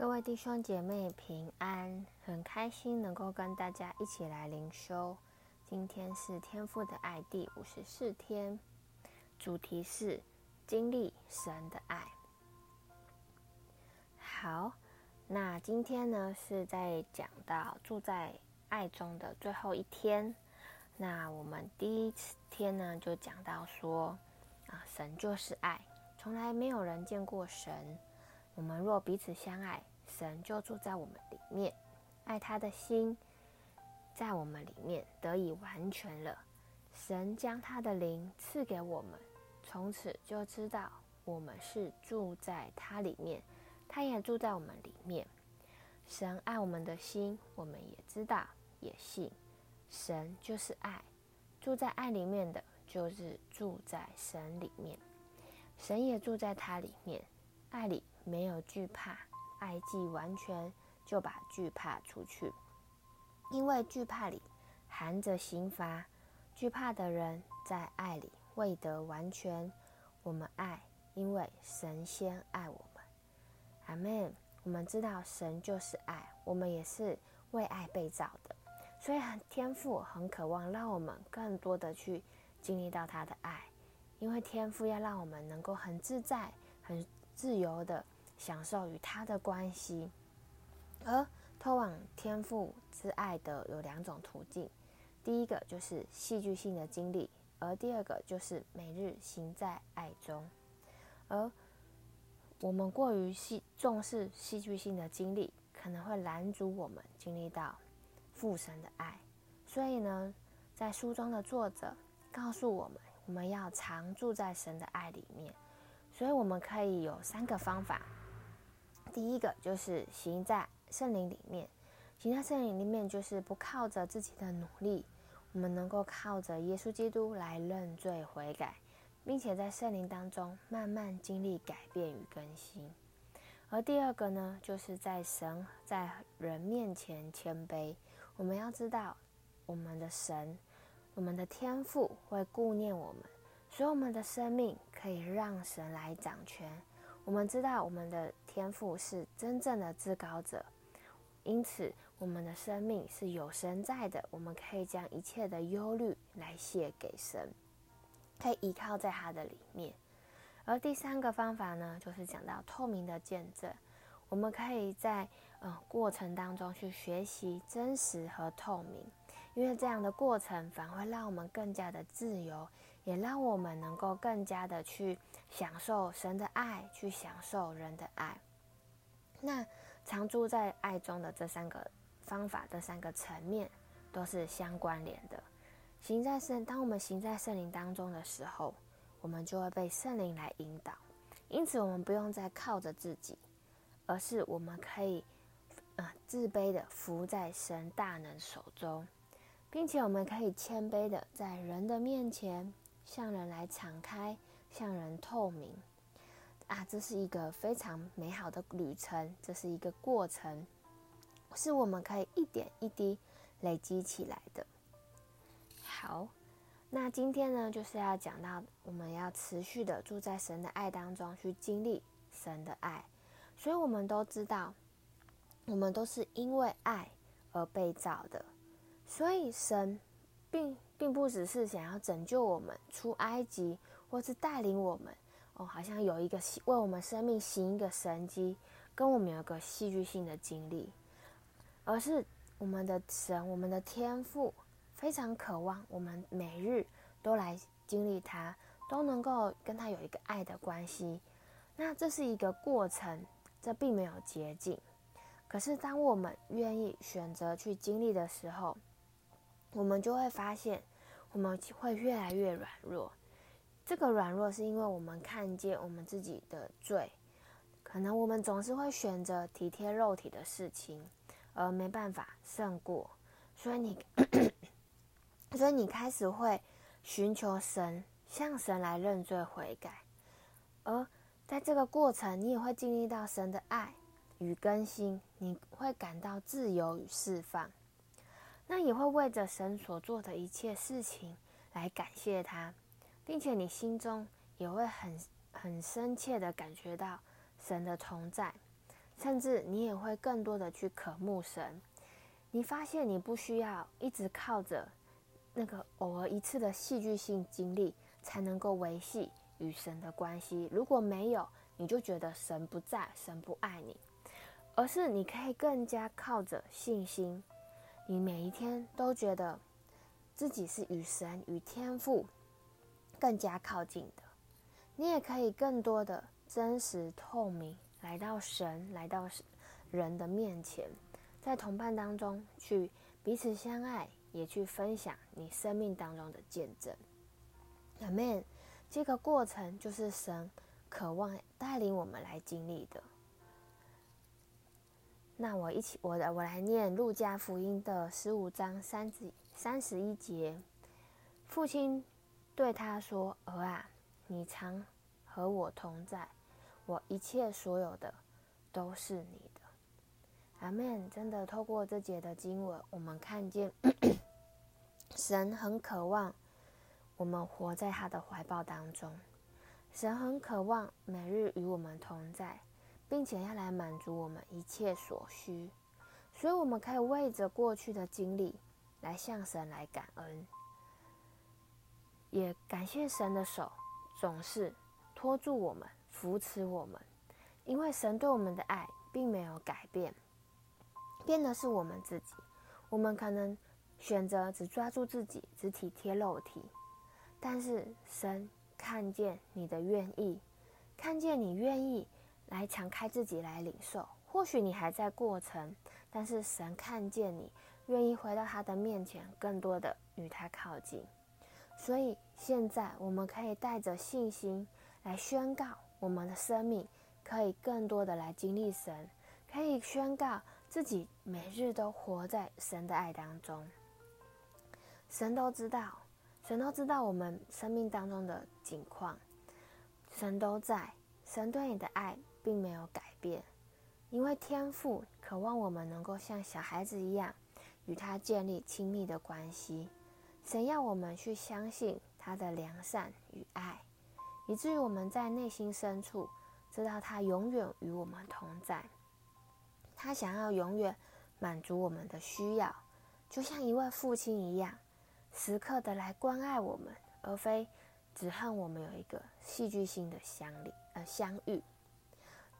各位弟兄姐妹平安，很开心能够跟大家一起来灵修。今天是天父的爱第五十四天，主题是经历神的爱。好，那今天呢是在讲到住在爱中的最后一天。那我们第一天呢就讲到说，啊，神就是爱，从来没有人见过神。我们若彼此相爱，神就住在我们里面，爱他的心在我们里面得以完全了。神将他的灵赐给我们，从此就知道我们是住在他里面，他也住在我们里面。神爱我们的心，我们也知道，也信。神就是爱，住在爱里面的，就是住在神里面。神也住在他里面，爱里没有惧怕。爱既完全，就把惧怕除去，因为惧怕里含着刑罚。惧怕的人在爱里未得完全。我们爱，因为神先爱我们。阿门。我们知道神就是爱，我们也是为爱被造的，所以很天赋很渴望让我们更多的去经历到他的爱，因为天赋要让我们能够很自在、很自由的。享受与他的关系，而通往天赋之爱的有两种途径，第一个就是戏剧性的经历，而第二个就是每日行在爱中。而我们过于戏重视戏剧性的经历，可能会拦阻我们经历到父神的爱。所以呢，在书中的作者告诉我们，我们要常住在神的爱里面。所以我们可以有三个方法。第一个就是行在圣灵里面，行在圣灵里面就是不靠着自己的努力，我们能够靠着耶稣基督来认罪悔改，并且在圣灵当中慢慢经历改变与更新。而第二个呢，就是在神在人面前谦卑，我们要知道我们的神，我们的天父会顾念我们，所以我们的生命可以让神来掌权。我们知道我们的天赋是真正的至高者，因此我们的生命是有神在的。我们可以将一切的忧虑来卸给神，可以依靠在他的里面。而第三个方法呢，就是讲到透明的见证。我们可以在呃过程当中去学习真实和透明，因为这样的过程反而会让我们更加的自由。也让我们能够更加的去享受神的爱，去享受人的爱。那常住在爱中的这三个方法，这三个层面都是相关联的。行在圣，当我们行在圣灵当中的时候，我们就会被圣灵来引导。因此，我们不用再靠着自己，而是我们可以，呃，自卑的服在神大能手中，并且我们可以谦卑的在人的面前。向人来敞开，向人透明，啊，这是一个非常美好的旅程，这是一个过程，是我们可以一点一滴累积起来的。好，那今天呢，就是要讲到我们要持续的住在神的爱当中，去经历神的爱。所以我们都知道，我们都是因为爱而被造的，所以神并。并不只是想要拯救我们出埃及，或是带领我们哦，好像有一个为我们生命行一个神迹，跟我们有个戏剧性的经历，而是我们的神，我们的天赋非常渴望我们每日都来经历他，都能够跟他有一个爱的关系。那这是一个过程，这并没有捷径。可是当我们愿意选择去经历的时候，我们就会发现。我们会越来越软弱，这个软弱是因为我们看见我们自己的罪，可能我们总是会选择体贴肉体的事情，而没办法胜过，所以你，所以你开始会寻求神，向神来认罪悔改，而在这个过程，你也会经历到神的爱与更新，你会感到自由与释放。那也会为着神所做的一切事情来感谢他，并且你心中也会很很深切的感觉到神的同在，甚至你也会更多的去渴慕神。你发现你不需要一直靠着那个偶尔一次的戏剧性经历才能够维系与神的关系。如果没有，你就觉得神不在，神不爱你。而是你可以更加靠着信心，你每一天都觉得自己是与神与天赋更加靠近的。你也可以更多的真实透明来到神，来到人的面前。在同伴当中去彼此相爱，也去分享你生命当中的见证。阿们。这个过程就是神渴望带领我们来经历的。那我一起，我来，我来念路加福音的十五章三十三十一节。父亲对他说：“儿啊，你常和我同在，我一切所有的都是你的。”阿门！真的，透过这节的经文，我们看见 神很渴望我们活在他的怀抱当中。神很渴望每日与我们同在，并且要来满足我们一切所需。所以，我们可以为着过去的经历来向神来感恩，也感谢神的手总是托住我们、扶持我们，因为神对我们的爱并没有改变。变的是我们自己，我们可能选择只抓住自己，只体贴肉体，但是神看见你的愿意，看见你愿意来敞开自己来领受。或许你还在过程，但是神看见你愿意回到他的面前，更多的与他靠近。所以现在我们可以带着信心来宣告，我们的生命可以更多的来经历神，可以宣告。自己每日都活在神的爱当中，神都知道，神都知道我们生命当中的景况，神都在，神对你的爱并没有改变，因为天父渴望我们能够像小孩子一样与他建立亲密的关系，神要我们去相信他的良善与爱，以至于我们在内心深处知道他永远与我们同在。他想要永远满足我们的需要，就像一位父亲一样，时刻的来关爱我们，而非只恨我们有一个戏剧性的相离呃相遇。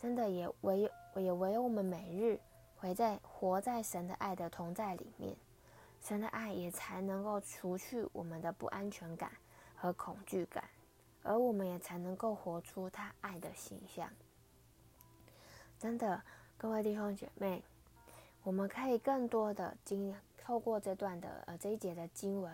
真的也唯有也唯有我们每日活在活在神的爱的同在里面，神的爱也才能够除去我们的不安全感和恐惧感，而我们也才能够活出他爱的形象。真的。各位弟兄姐妹，我们可以更多的经透过这段的呃这一节的经文，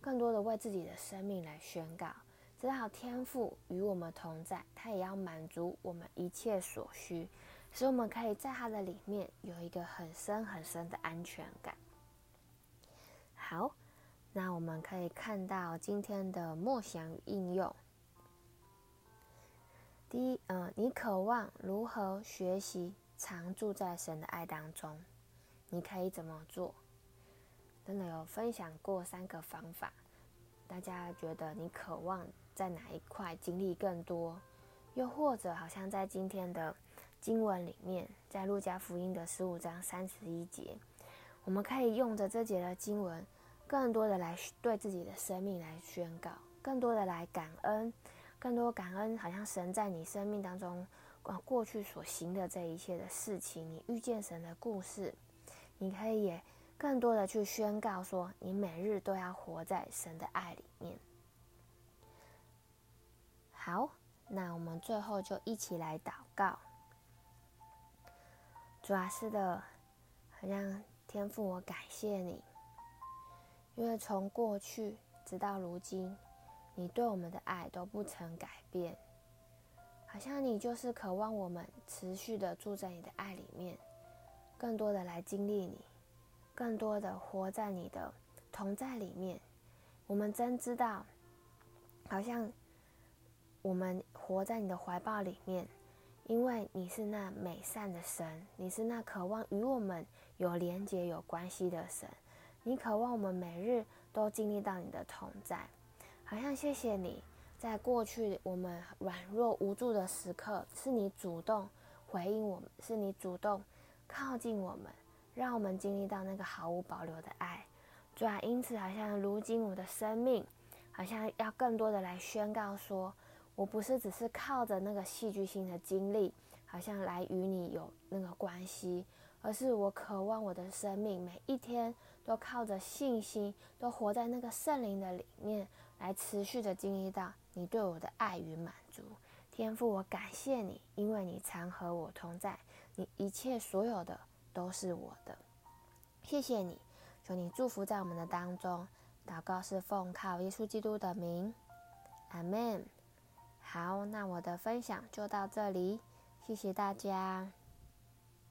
更多的为自己的生命来宣告，知道天赋与我们同在，他也要满足我们一切所需，使我们可以在他的里面有一个很深很深的安全感。好，那我们可以看到今天的默想与应用。第一，嗯、你渴望如何学习？常住在神的爱当中，你可以怎么做？真的有分享过三个方法，大家觉得你渴望在哪一块经历更多？又或者好像在今天的经文里面，在路加福音的十五章三十一节，我们可以用着这节的经文，更多的来对自己的生命来宣告，更多的来感恩，更多感恩，好像神在你生命当中。过去所行的这一切的事情，你遇见神的故事，你可以也更多的去宣告说，你每日都要活在神的爱里面。好，那我们最后就一起来祷告。主啊，是的，好像天父，我感谢你，因为从过去直到如今，你对我们的爱都不曾改变。好像你就是渴望我们持续的住在你的爱里面，更多的来经历你，更多的活在你的同在里面。我们真知道，好像我们活在你的怀抱里面，因为你是那美善的神，你是那渴望与我们有连结、有关系的神。你渴望我们每日都经历到你的同在，好像谢谢你。在过去我们软弱无助的时刻，是你主动回应我们，是你主动靠近我们，让我们经历到那个毫无保留的爱。主啊，因此好像如今我的生命，好像要更多的来宣告说，我不是只是靠着那个戏剧性的经历，好像来与你有那个关系，而是我渴望我的生命每一天都靠着信心，都活在那个圣灵的里面，来持续的经历到你对我的爱与满足。天父，我感谢你，因为你常和我同在，你一切所有的都是我的。谢谢你，求你祝福在我们的当中。祷告是奉靠耶稣基督的名，阿门。好，那我的分享就到这里，谢谢大家。